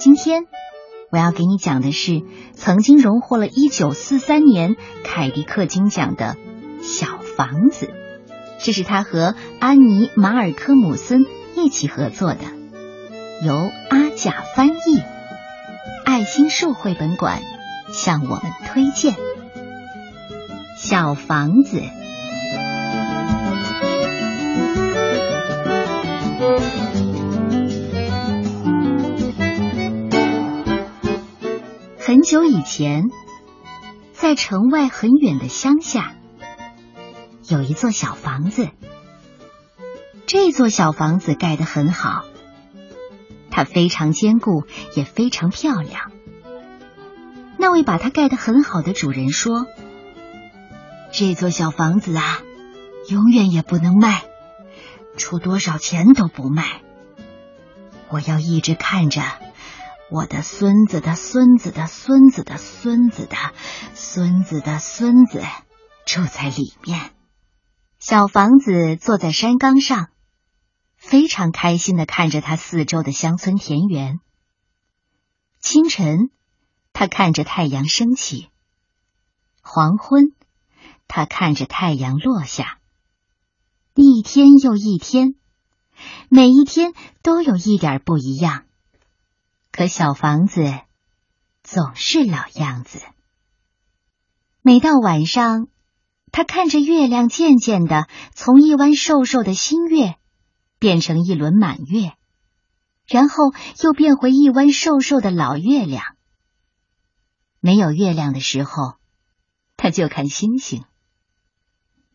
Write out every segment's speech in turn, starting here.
今天我要给你讲的是曾经荣获了1943年凯迪克金奖的《小房子》，这是他和安妮·马尔科姆森一起合作的，由阿甲翻译，爱心树绘本馆向我们推荐《小房子》。很久以前，在城外很远的乡下，有一座小房子。这座小房子盖得很好，它非常坚固，也非常漂亮。那位把它盖得很好的主人说：“这座小房子啊，永远也不能卖，出多少钱都不卖。我要一直看着。”我的孙子的孙子的孙子的孙子的孙子的孙子住在里面。小房子坐在山岗上，非常开心的看着他四周的乡村田园。清晨，他看着太阳升起；黄昏，他看着太阳落下。一天又一天，每一天都有一点不一样。可小房子总是老样子。每到晚上，他看着月亮渐渐的从一弯瘦瘦的新月变成一轮满月，然后又变回一弯瘦瘦的老月亮。没有月亮的时候，他就看星星。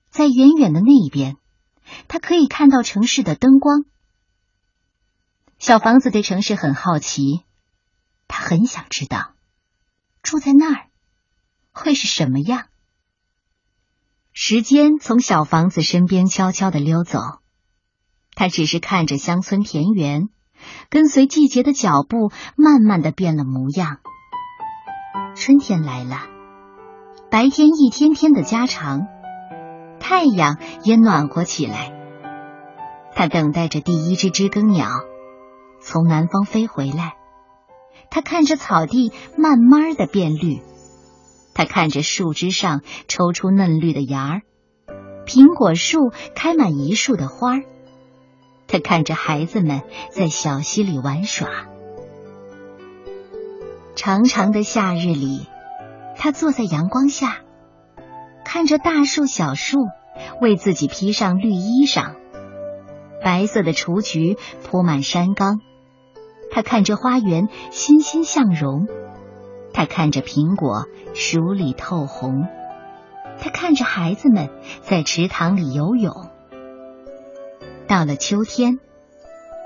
在远远的那一边，他可以看到城市的灯光。小房子对城市很好奇。他很想知道，住在那儿会是什么样。时间从小房子身边悄悄的溜走，他只是看着乡村田园，跟随季节的脚步，慢慢的变了模样。春天来了，白天一天天的加长，太阳也暖和起来。他等待着第一只知更鸟从南方飞回来。他看着草地慢慢的变绿，他看着树枝上抽出嫩绿的芽儿，苹果树开满一树的花儿，他看着孩子们在小溪里玩耍。长长的夏日里，他坐在阳光下，看着大树小树为自己披上绿衣裳，白色的雏菊铺满山岗。他看着花园欣欣向荣，他看着苹果熟里透红，他看着孩子们在池塘里游泳。到了秋天，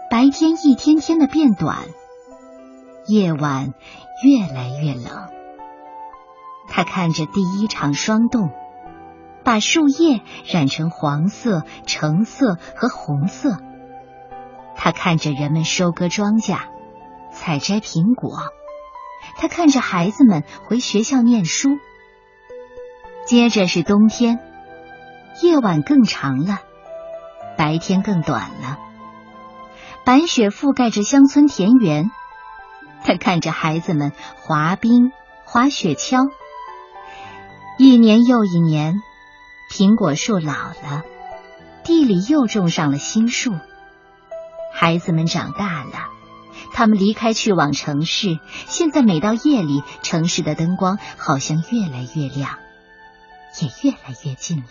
白天一天天的变短，夜晚越来越冷。他看着第一场霜冻，把树叶染成黄色、橙色和红色。他看着人们收割庄稼。采摘苹果，他看着孩子们回学校念书。接着是冬天，夜晚更长了，白天更短了。白雪覆盖着乡村田园，他看着孩子们滑冰、滑雪橇。一年又一年，苹果树老了，地里又种上了新树。孩子们长大了。他们离开，去往城市。现在每到夜里，城市的灯光好像越来越亮，也越来越近了。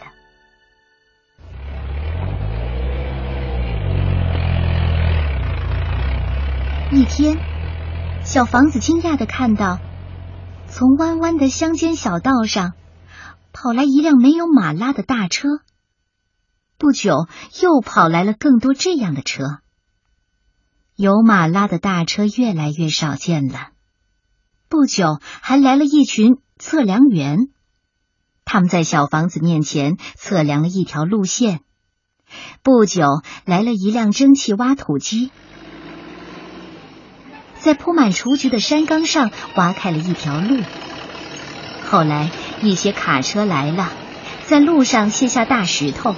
一天，小房子惊讶的看到，从弯弯的乡间小道上跑来一辆没有马拉的大车。不久，又跑来了更多这样的车。有马拉的大车越来越少见了。不久，还来了一群测量员，他们在小房子面前测量了一条路线。不久，来了一辆蒸汽挖土机，在铺满雏菊的山岗上挖开了一条路。后来，一些卡车来了，在路上卸下大石头。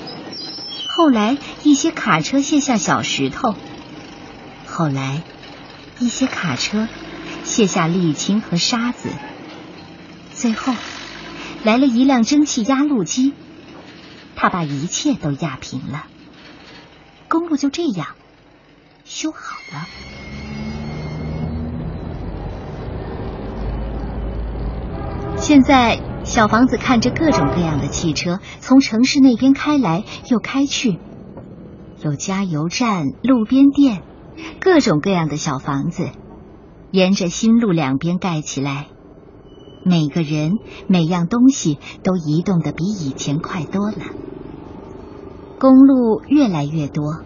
后来，一些卡车卸下小石头。后来，一些卡车卸下沥青和沙子，最后来了一辆蒸汽压路机，他把一切都压平了，公路就这样修好了。现在，小房子看着各种各样的汽车从城市那边开来又开去，有加油站、路边店，各种各样的小房子沿着新路两边盖起来。每个人、每样东西都移动的比以前快多了。公路越来越多，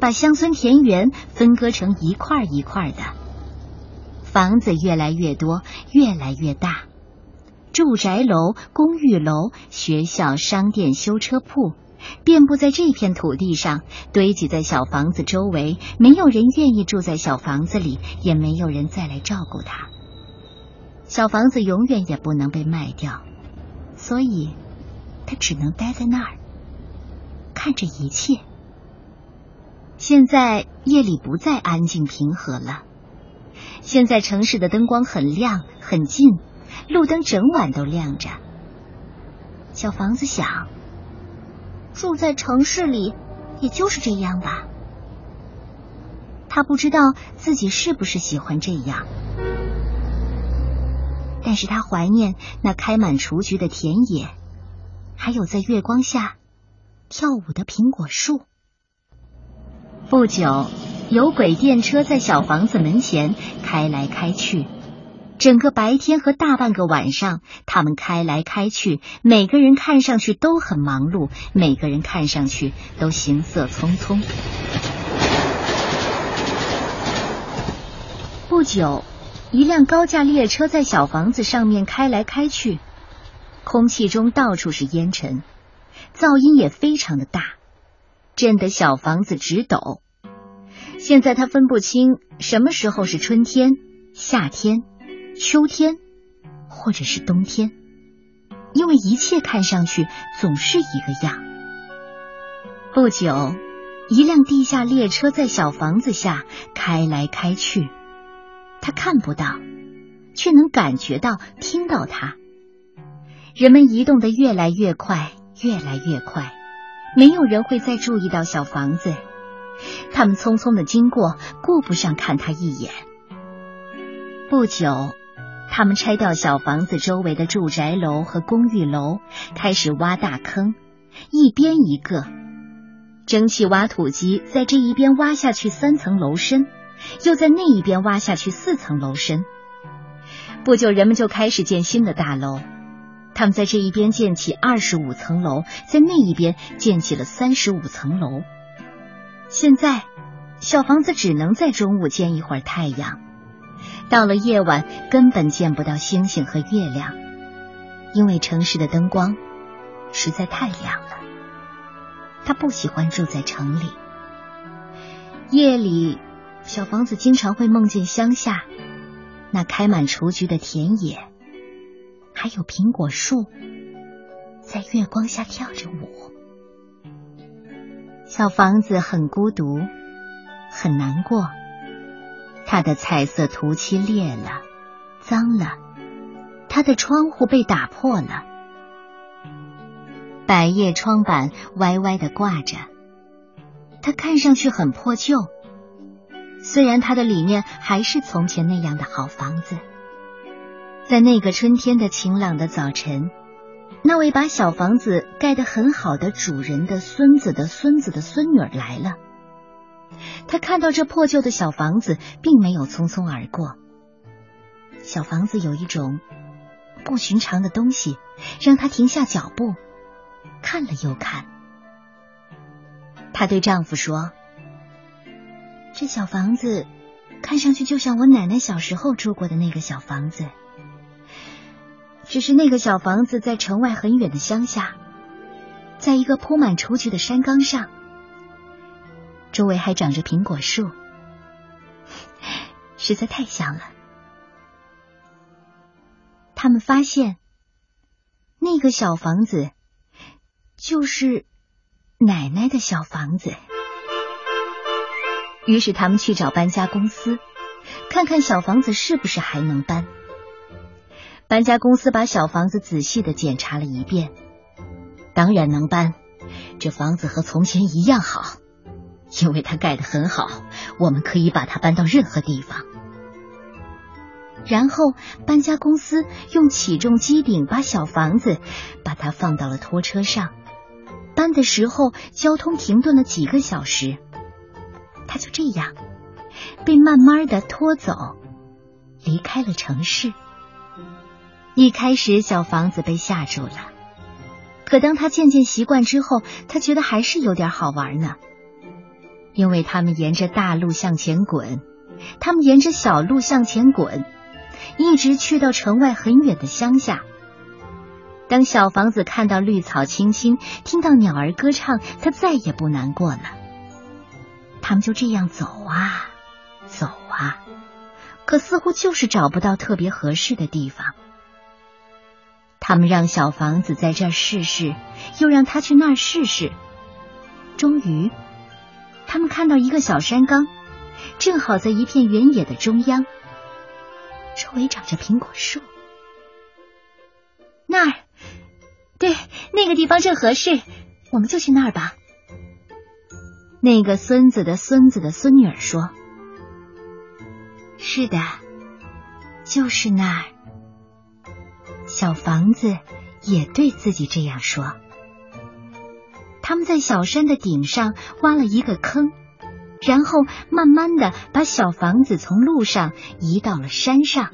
把乡村田园分割成一块一块的。房子越来越多，越来越大。住宅楼、公寓楼、学校、商店、修车铺，遍布在这片土地上，堆积在小房子周围。没有人愿意住在小房子里，也没有人再来照顾它。小房子永远也不能被卖掉，所以它只能待在那儿，看着一切。现在夜里不再安静平和了，现在城市的灯光很亮，很近。路灯整晚都亮着。小房子想，住在城市里也就是这样吧。他不知道自己是不是喜欢这样，但是他怀念那开满雏菊的田野，还有在月光下跳舞的苹果树。不久，有轨电车在小房子门前开来开去。整个白天和大半个晚上，他们开来开去，每个人看上去都很忙碌，每个人看上去都行色匆匆。不久，一辆高架列车在小房子上面开来开去，空气中到处是烟尘，噪音也非常的大，震得小房子直抖。现在他分不清什么时候是春天、夏天。秋天，或者是冬天，因为一切看上去总是一个样。不久，一辆地下列车在小房子下开来开去，他看不到，却能感觉到、听到它。人们移动的越来越快，越来越快，没有人会再注意到小房子。他们匆匆的经过，顾不上看他一眼。不久。他们拆掉小房子周围的住宅楼和公寓楼，开始挖大坑，一边一个。蒸汽挖土机在这一边挖下去三层楼深，又在那一边挖下去四层楼深。不久，人们就开始建新的大楼。他们在这一边建起二十五层楼，在那一边建起了三十五层楼。现在，小房子只能在中午见一会儿太阳。到了夜晚，根本见不到星星和月亮，因为城市的灯光实在太亮了。他不喜欢住在城里。夜里，小房子经常会梦见乡下那开满雏菊的田野，还有苹果树在月光下跳着舞。小房子很孤独，很难过。他的彩色涂漆裂了，脏了；他的窗户被打破了，百叶窗板歪歪的挂着。他看上去很破旧，虽然他的里面还是从前那样的好房子。在那个春天的晴朗的早晨，那位把小房子盖得很好的主人的孙子的孙子的孙女来了。他看到这破旧的小房子，并没有匆匆而过。小房子有一种不寻常的东西，让他停下脚步，看了又看。她对丈夫说：“这小房子看上去就像我奶奶小时候住过的那个小房子，只是那个小房子在城外很远的乡下，在一个铺满雏菊的山岗上。”周围还长着苹果树，实在太像了。他们发现那个小房子就是奶奶的小房子，于是他们去找搬家公司，看看小房子是不是还能搬。搬家公司把小房子仔细的检查了一遍，当然能搬。这房子和从前一样好，因为它盖得很好，我们可以把它搬到任何地方。然后搬家公司用起重机顶把小房子把它放到了拖车上，搬的时候交通停顿了几个小时，它就这样被慢慢的拖走，离开了城市。一开始小房子被吓住了。可当他渐渐习惯之后，他觉得还是有点好玩呢。因为他们沿着大路向前滚，他们沿着小路向前滚，一直去到城外很远的乡下。当小房子看到绿草青青，听到鸟儿歌唱，他再也不难过了。他们就这样走啊走啊，可似乎就是找不到特别合适的地方。他们让小房子在这儿试试，又让他去那儿试试。终于，他们看到一个小山岗，正好在一片原野的中央，周围长着苹果树。那儿，对，那个地方正合适，我们就去那儿吧。那个孙子的孙子的孙女儿说：“是的，就是那儿。”小房子也对自己这样说。他们在小山的顶上挖了一个坑，然后慢慢的把小房子从路上移到了山上。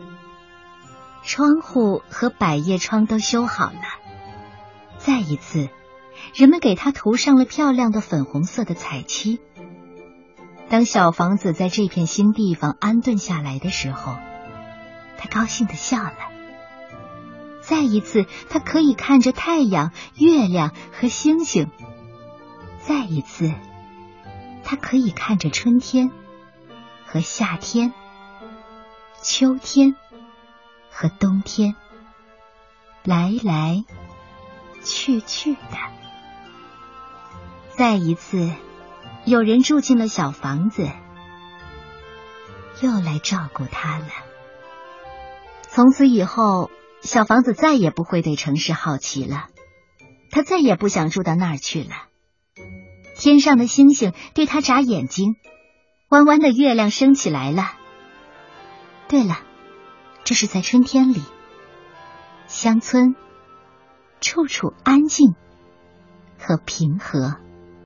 窗户和百叶窗都修好了。再一次，人们给它涂上了漂亮的粉红色的彩漆。当小房子在这片新地方安顿下来的时候，他高兴的笑了。再一次，他可以看着太阳、月亮和星星。再一次，他可以看着春天和夏天、秋天和冬天来来去去的。再一次，有人住进了小房子，又来照顾他了。从此以后。小房子再也不会对城市好奇了，他再也不想住到那儿去了。天上的星星对他眨眼睛，弯弯的月亮升起来了。对了，这是在春天里，乡村处处安静和平和。